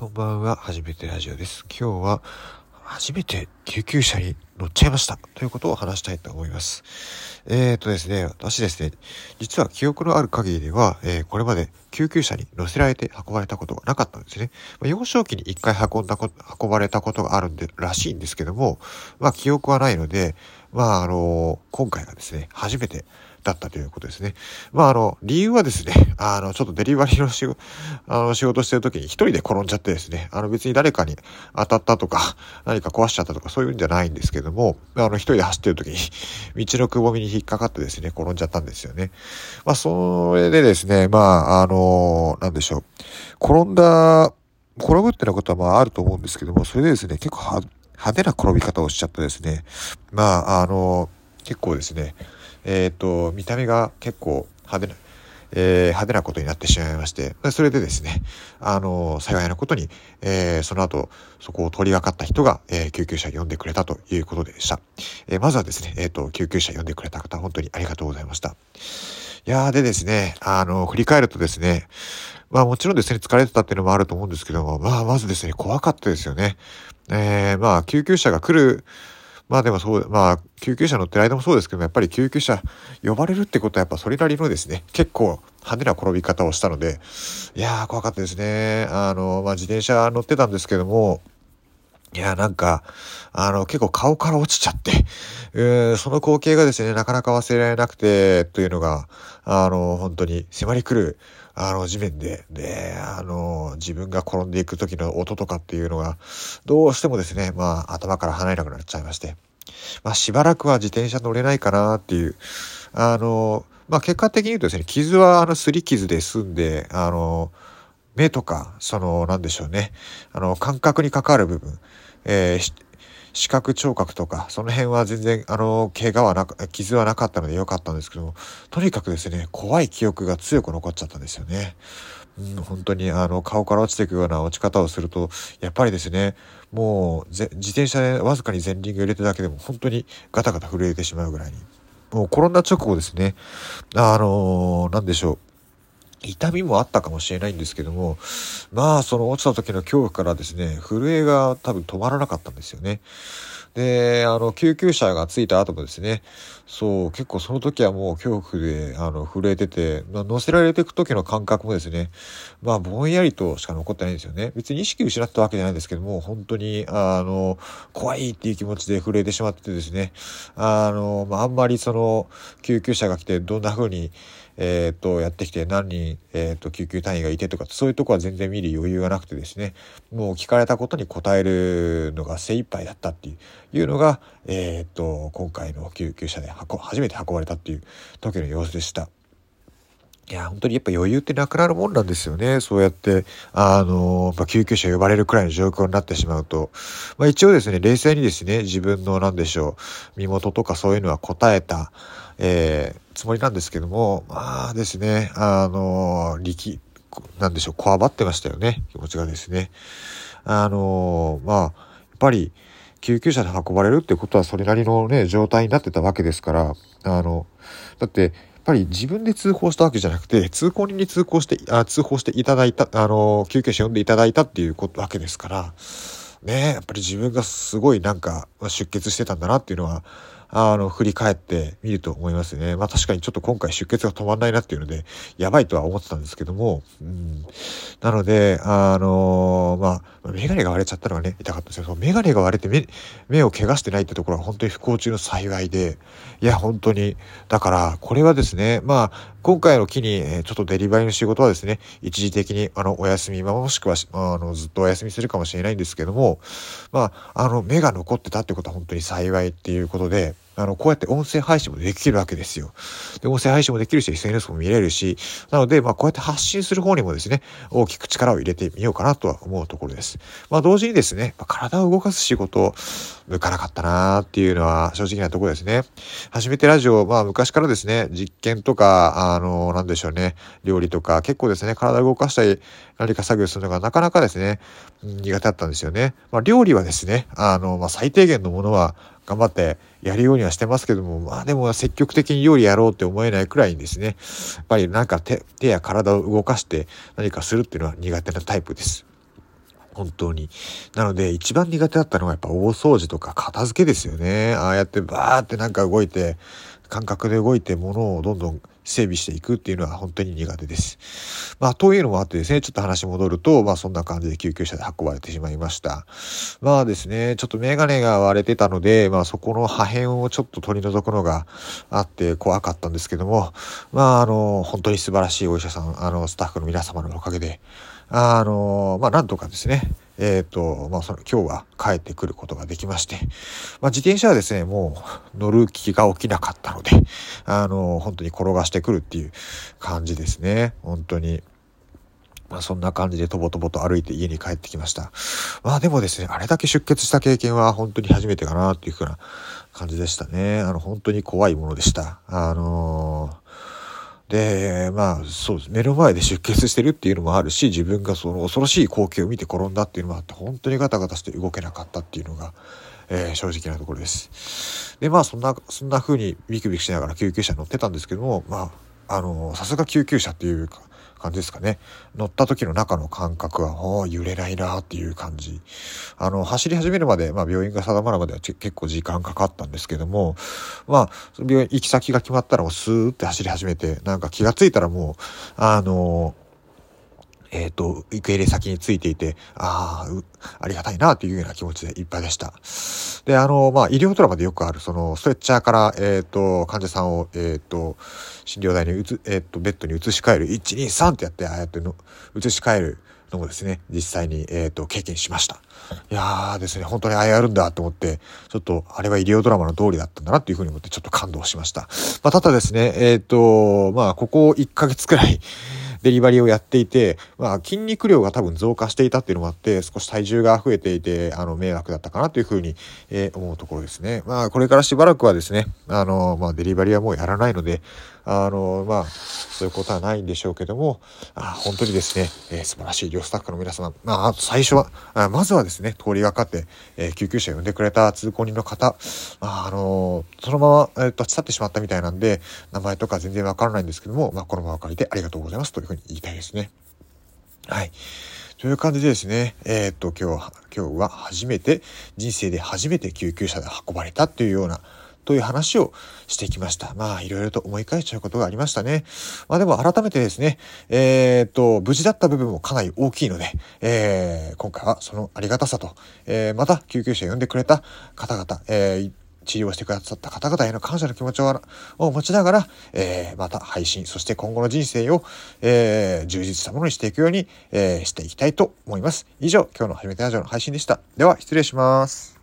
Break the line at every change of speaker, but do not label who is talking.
こんばんは。初めてラジオです。今日は初めて救急車に乗っちゃいましたということを話したいと思います。えーとですね、私ですね、実は記憶のある限りでは、えー、これまで救急車に乗せられて運ばれたことがなかったんですね。まあ、幼少期に一回運んだこと運ばれたことがあるんで、らしいんですけども、まあ記憶はないので、まああのー、今回がですね、初めてだったということですね。まあ、あの、理由はですね、あの、ちょっとデリバリーの仕事、あの、仕事してる時に一人で転んじゃってですね、あの、別に誰かに当たったとか、何か壊しちゃったとか、そういうんじゃないんですけども、あの、一人で走ってる時に、道のくぼみに引っかかってですね、転んじゃったんですよね。まあ、それでですね、まあ、あの、なんでしょう。転んだ、転ぶってなことはまああると思うんですけども、それでですね、結構派手な転び方をしちゃってですね、まあ、あの、結構ですね、えっ、と、見た目が結構派手な、えー、派手なことになってしまいまして、それでですね、あの、幸いなことに、えー、その後、そこを通りがかった人が、えー、救急車呼んでくれたということでした。えー、まずはですね、えっ、と、救急車呼んでくれた方、本当にありがとうございました。いやーでですね、あの、振り返るとですね、まあもちろんですね、疲れてたっていうのもあると思うんですけども、まあまずですね、怖かったですよね。えー、まあ救急車が来る、まあでもそう、まあ救急車乗ってる間もそうですけどもやっぱり救急車呼ばれるってことはやっぱそれなりのですね、結構派手な転び方をしたので、いやー怖かったですね。あの、まあ自転車乗ってたんですけども、いや、なんか、あの、結構顔から落ちちゃって、えー、その光景がですね、なかなか忘れられなくて、というのが、あの、本当に迫り来る、あの、地面で、で、あの、自分が転んでいく時の音とかっていうのが、どうしてもですね、まあ、頭から離れなくなっちゃいまして、まあ、しばらくは自転車乗れないかなっていう、あの、まあ、結果的に言うとですね、傷は、あの、すり傷で済んで、あの、目とか、その、なんでしょうね、あの、感覚に関わる部分、えー、視覚聴覚とか、その辺は全然、あの、怪我はなく、傷はなかったので良かったんですけども、とにかくですね、怖い記憶が強く残っちゃったんですよね。うん、本当に、あの、顔から落ちていくような落ち方をすると、やっぱりですね、もう、自転車でわずかに前輪が揺れてるだけでも、本当にガタガタ震えてしまうぐらいに。もう転んだ直後ですね、あのー、なんでしょう。痛みもあったかもしれないんですけども、まあ、その落ちた時の恐怖からですね、震えが多分止まらなかったんですよね。で、あの、救急車が着いた後もですね、そう、結構その時はもう恐怖で、あの、震えてて、まあ、乗せられていく時の感覚もですね、まあ、ぼんやりとしか残ってないんですよね。別に意識失ったわけじゃないんですけども、本当に、あの、怖いっていう気持ちで震えてしまってですね、あの、まあ、あんまりその、救急車が来てどんな風に、えっ、と、やってきて何人、えっ、と、救急隊員がいてとか、そういうとこは全然見る余裕がなくてですね、もう聞かれたことに答えるのが精一杯だったっていうのが、えっ、と、今回の救急車で初めて運ばれたっていう時の様子でした。いや、本当にやっぱ余裕ってなくなるもんなんですよね。そうやって、あの、まあ、救急車呼ばれるくらいの状況になってしまうと。まあ、一応ですね、冷静にですね、自分の何でしょう、身元とかそういうのは答えた、えー、つもりなんですけども、まあですね、あの、力、なんでしょう、こわばってましたよね、気持ちがですね。あの、まあ、やっぱり、救急車で運ばれるってことはそれなりのね、状態になってたわけですから、あの、だって、やっぱり自分で通報したわけじゃなくて、通行人に通行して、あ通報していただいた、あの、救急車呼んでいただいたっていうことわけですから、ねやっぱり自分がすごいなんか出血してたんだなっていうのは、あの、振り返ってみると思いますね。まあ確かにちょっと今回出血が止まんないなっていうので、やばいとは思ってたんですけども、うん。なので、あの、まあ、メガネが割れちゃったのがね、痛かったんですよ。そのメガネが割れて目、目を怪我してないってところは本当に不幸中の幸いで、いや、本当に、だから、これはですね、まあ、今回の機に、えちょっとデリバリーの仕事はですね、一時的に、あの、お休み、まあ、もしくは、あの、ずっとお休みするかもしれないんですけども、まあ、あの、目が残ってたってことは本当に幸いっていうことで、あの、こうやって音声配信もできるわけですよ。で、音声配信もできるし、SNS も見れるし、なので、まあ、こうやって発信する方にもですね、大きく力を入れてみようかなとは思うところです。まあ、同時にですね、まあ、体を動かす仕事向かなかったなーっていうのは正直なところですね。初めてラジオ、まあ、昔からですね、実験とか、あの、なんでしょうね、料理とか、結構ですね、体を動かしたり、何か作業するのがなかなかですね、苦手だったんですよね。まあ、料理はですね、あの、まあ、最低限のものは頑張ってやるようにはしてますけども、まあでも積極的に料理やろうって思えないくらいにですね、やっぱりなんか手手や体を動かして何かするっていうのは苦手なタイプです。本当に。なので、一番苦手だったのはやっぱ大掃除とか片付けですよね。ああやってバーってなんか動いて、感覚で動いて物をどんどん整備していくっていうのは本当に苦手です。まあ、というのもあってですね、ちょっと話戻ると、まあそんな感じで救急車で運ばれてしまいました。まあですね、ちょっとメガネが割れてたので、まあそこの破片をちょっと取り除くのがあって怖かったんですけども、まああの、本当に素晴らしいお医者さん、あの、スタッフの皆様のおかげで、あの、まあなんとかですね、えっ、ー、と、まあ、その、今日は帰ってくることができまして、まあ、自転車はですね、もう乗る気が起きなかったので、あの、本当に転がしてくるっていう感じですね。本当に。まあそんな感じでとぼとぼと歩いて家に帰ってきました。まあでもですね、あれだけ出血した経験は本当に初めてかなっていうふうな感じでしたね。あの本当に怖いものでした。あのーで、まあ、そうです。目の前で出血してるっていうのもあるし、自分がその恐ろしい光景を見て転んだっていうのもあって、本当にガタガタして動けなかったっていうのが、えー、正直なところです。で、まあ、そんな、そんな風にビクビクしながら救急車に乗ってたんですけども、まあ、あの、さすが救急車っていうか、感じですかね。乗った時の中の感覚は、揺れないなっていう感じ。あの、走り始めるまで、まあ病院が定まるまでは結構時間かかったんですけども、まあ、病院行き先が決まったらもうスーって走り始めて、なんか気がついたらもう、あの、えっ、ー、と、受け入れ先についていて、ああ、ありがたいなというような気持ちでいっぱいでした。で、あの、まあ、医療ドラマでよくある、その、ストレッチャーから、えっ、ー、と、患者さんを、えっ、ー、と、診療台に移、えっ、と、ベッドに移し替える、1、2、3ってやって、ああやっての、移し替えるのもですね、実際に、えっ、と、経験しました。いやーですね、本当にああやるんだと思って、ちょっと、あれは医療ドラマの通りだったんだなっていうふうに思って、ちょっと感動しました。まあ、ただですね、えっ、と、まあ、ここ1ヶ月くらい、デリバリーをやっていて、まあ、筋肉量が多分増加していたっていうのもあって、少し体重が増えていて、あの、迷惑だったかなというふうに、えー、思うところですね。まあ、これからしばらくはですね、あの、まあ、デリバリーはもうやらないので、あの、まあ、そういうことはないんでしょうけども、あ本当にですね、えー、素晴らしい医療スタッフの皆様、まあ、最初は、あまずはですね、通りがかって、えー、救急車を呼んでくれた通行人の方、まあ、あのそのまま、えー、立ち去ってしまったみたいなんで、名前とか全然わからないんですけども、まあ、このまま借りてありがとうございますというふうに言いたいですね。はい。という感じでですね、えー、っと、今日は、今日は初めて、人生で初めて救急車で運ばれたっていうような、という話をしてきました。まあ、いろいろと思い返しちゃうことがありましたね。まあでも改めてですね、えー、っと、無事だった部分もかなり大きいので、えー、今回はそのありがたさと、えー、また救急車呼んでくれた方々、えー、治療してくださった方々への感謝の気持ちを持ちながら、えー、また配信、そして今後の人生を、えー、充実したものにしていくように、えー、していきたいと思います。以上、今日の初めてラジオの配信でした。では、失礼します。